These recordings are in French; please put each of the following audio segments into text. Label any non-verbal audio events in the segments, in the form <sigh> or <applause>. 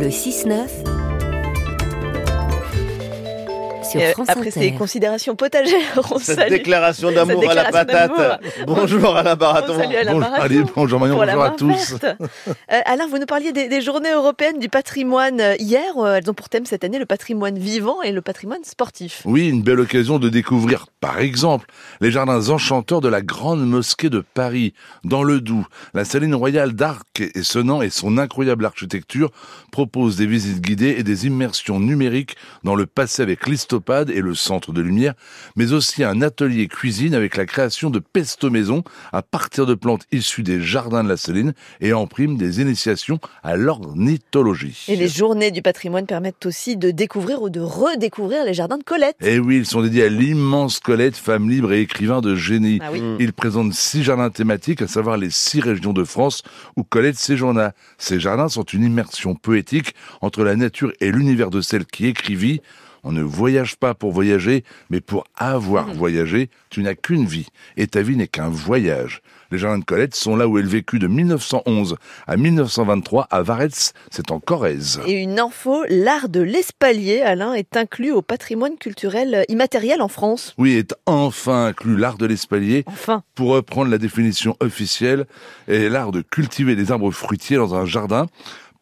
Le 6-9 euh, après ces considérations potagères, on Cette déclaration d'amour à la patate. Bonjour Alain Baraton. Bonjour, allez, bonjour Marion, bonjour à tous. Euh, Alain, vous nous parliez des, journées européennes du patrimoine euh, hier. elles ont pour thème cette année le patrimoine vivant et le patrimoine sportif. Oui, une belle occasion de découvrir, par exemple, les jardins enchanteurs de la Grande Mosquée de Paris, dans le Doubs. La saline royale d'Arc et Senan et son incroyable architecture proposent des visites guidées et des immersions numériques dans le passé avec l'histoire et le centre de lumière, mais aussi un atelier cuisine avec la création de pesto maison à partir de plantes issues des jardins de la Céline et en prime des initiations à l'ornithologie. Et les journées du patrimoine permettent aussi de découvrir ou de redécouvrir les jardins de Colette. Et eh oui, ils sont dédiés à l'immense Colette, femme libre et écrivain de génie. Ah Ils présentent six jardins thématiques, à savoir les six régions de France où Colette séjourna. Ces jardins sont une immersion poétique entre la nature et l'univers de celle qui écrivit on ne voyage pas pour voyager, mais pour avoir mmh. voyagé. Tu n'as qu'une vie, et ta vie n'est qu'un voyage. Les jardins de Colette sont là où elle vécut de 1911 à 1923 à Varetz, c'est en Corrèze. Et une info, l'art de l'espalier, Alain, est inclus au patrimoine culturel immatériel en France. Oui, est enfin inclus l'art de l'espalier. Enfin. Pour reprendre la définition officielle, est l'art de cultiver des arbres fruitiers dans un jardin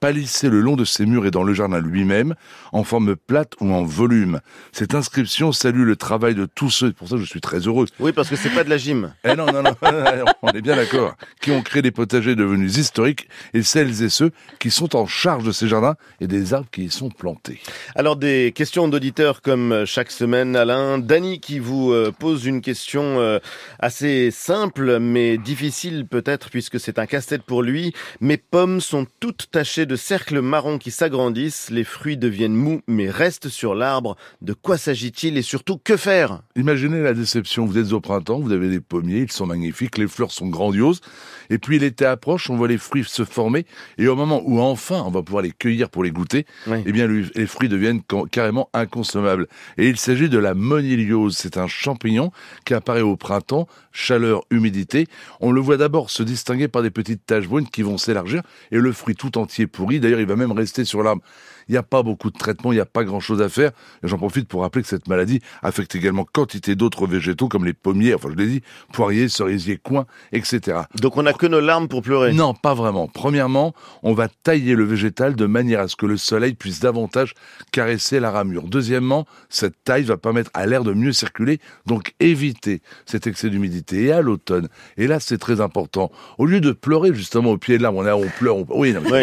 palissé le long de ses murs et dans le jardin lui-même, en forme plate ou en volume. Cette inscription salue le travail de tous ceux, pour ça je suis très heureux. Oui, parce que c'est pas de la gym. Eh non, non, non, <laughs> on est bien d'accord. Qui ont créé des potagers devenus historiques et celles et ceux qui sont en charge de ces jardins et des arbres qui y sont plantés. Alors des questions d'auditeurs comme chaque semaine, Alain. Dany qui vous euh, pose une question euh, assez simple mais difficile peut-être puisque c'est un casse-tête pour lui. Mes pommes sont toutes tachées de cercles marrons qui s'agrandissent, les fruits deviennent mous mais restent sur l'arbre. De quoi s'agit-il et surtout que faire? Imaginez la déception, vous êtes au printemps, vous avez des pommiers, ils sont magnifiques, les fleurs sont grandioses, et puis l'été approche, on voit les fruits se former, et au moment où enfin on va pouvoir les cueillir pour les goûter, eh bien les fruits deviennent carrément inconsommables. Et il s'agit de la moniliose, c'est un champignon qui apparaît au printemps, chaleur, humidité. On le voit d'abord se distinguer par des petites taches brunes qui vont s'élargir, et le fruit tout entier pourri. D'ailleurs, il va même rester sur l'arbre. Il n'y a pas beaucoup de traitements, il n'y a pas grand-chose à faire. Et j'en profite pour rappeler que cette maladie affecte également quantité d'autres végétaux comme les pommiers, enfin je l'ai dit, poiriers, cerisiers, coins, etc. Donc on n'a que nos larmes pour pleurer Non, pas vraiment. Premièrement, on va tailler le végétal de manière à ce que le soleil puisse davantage caresser la ramure. Deuxièmement, cette taille va permettre à l'air de mieux circuler, donc éviter cet excès d'humidité. Et à l'automne, et là c'est très important, au lieu de pleurer justement au pied de l'arbre, on, on pleure, on... oui, non, mais...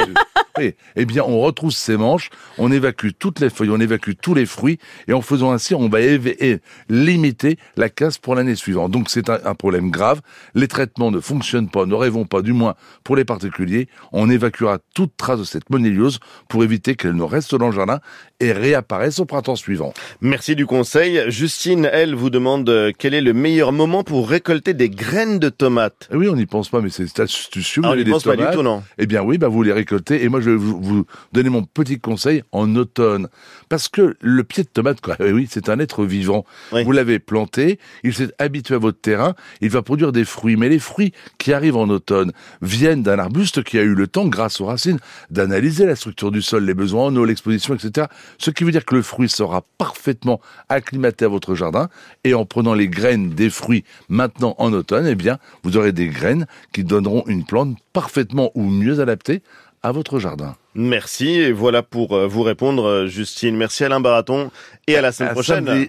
eh bien, on retrousse ses manches, on évacue toutes les feuilles, on évacue tous les fruits, et en faisant ainsi, on va limiter la casse pour l'année suivante. Donc, c'est un, problème grave. Les traitements ne fonctionnent pas, ne rêvons pas, du moins pour les particuliers. On évacuera toute trace de cette moniliose pour éviter qu'elle ne reste dans le jardin et réapparaisse au printemps suivant. Merci du conseil. Justine, elle, vous demande euh, quel est le meilleur moment pour récolter des graines de tomates? Eh oui, on n'y pense pas, mais c'est astucieux. Ah, on n'y pense pas du tout, non? Eh bien oui, bah vous les récoltez. Et moi, je vais vous, donner mon petit conseil en automne. Parce que le pied de tomate, quoi, <laughs> eh oui, c'est un être vivant. Vous l'avez planté, il s'est habitué à votre terrain, il va produire des fruits. Mais les fruits qui arrivent en automne viennent d'un arbuste qui a eu le temps, grâce aux racines, d'analyser la structure du sol, les besoins en eau, l'exposition, etc. Ce qui veut dire que le fruit sera parfaitement acclimaté à votre jardin. Et en prenant les graines des fruits maintenant en automne, eh bien, vous aurez des graines qui donneront une plante parfaitement ou mieux adaptée à votre jardin. Merci et voilà pour euh, vous répondre Justine. Merci Alain Baraton et à la semaine prochaine.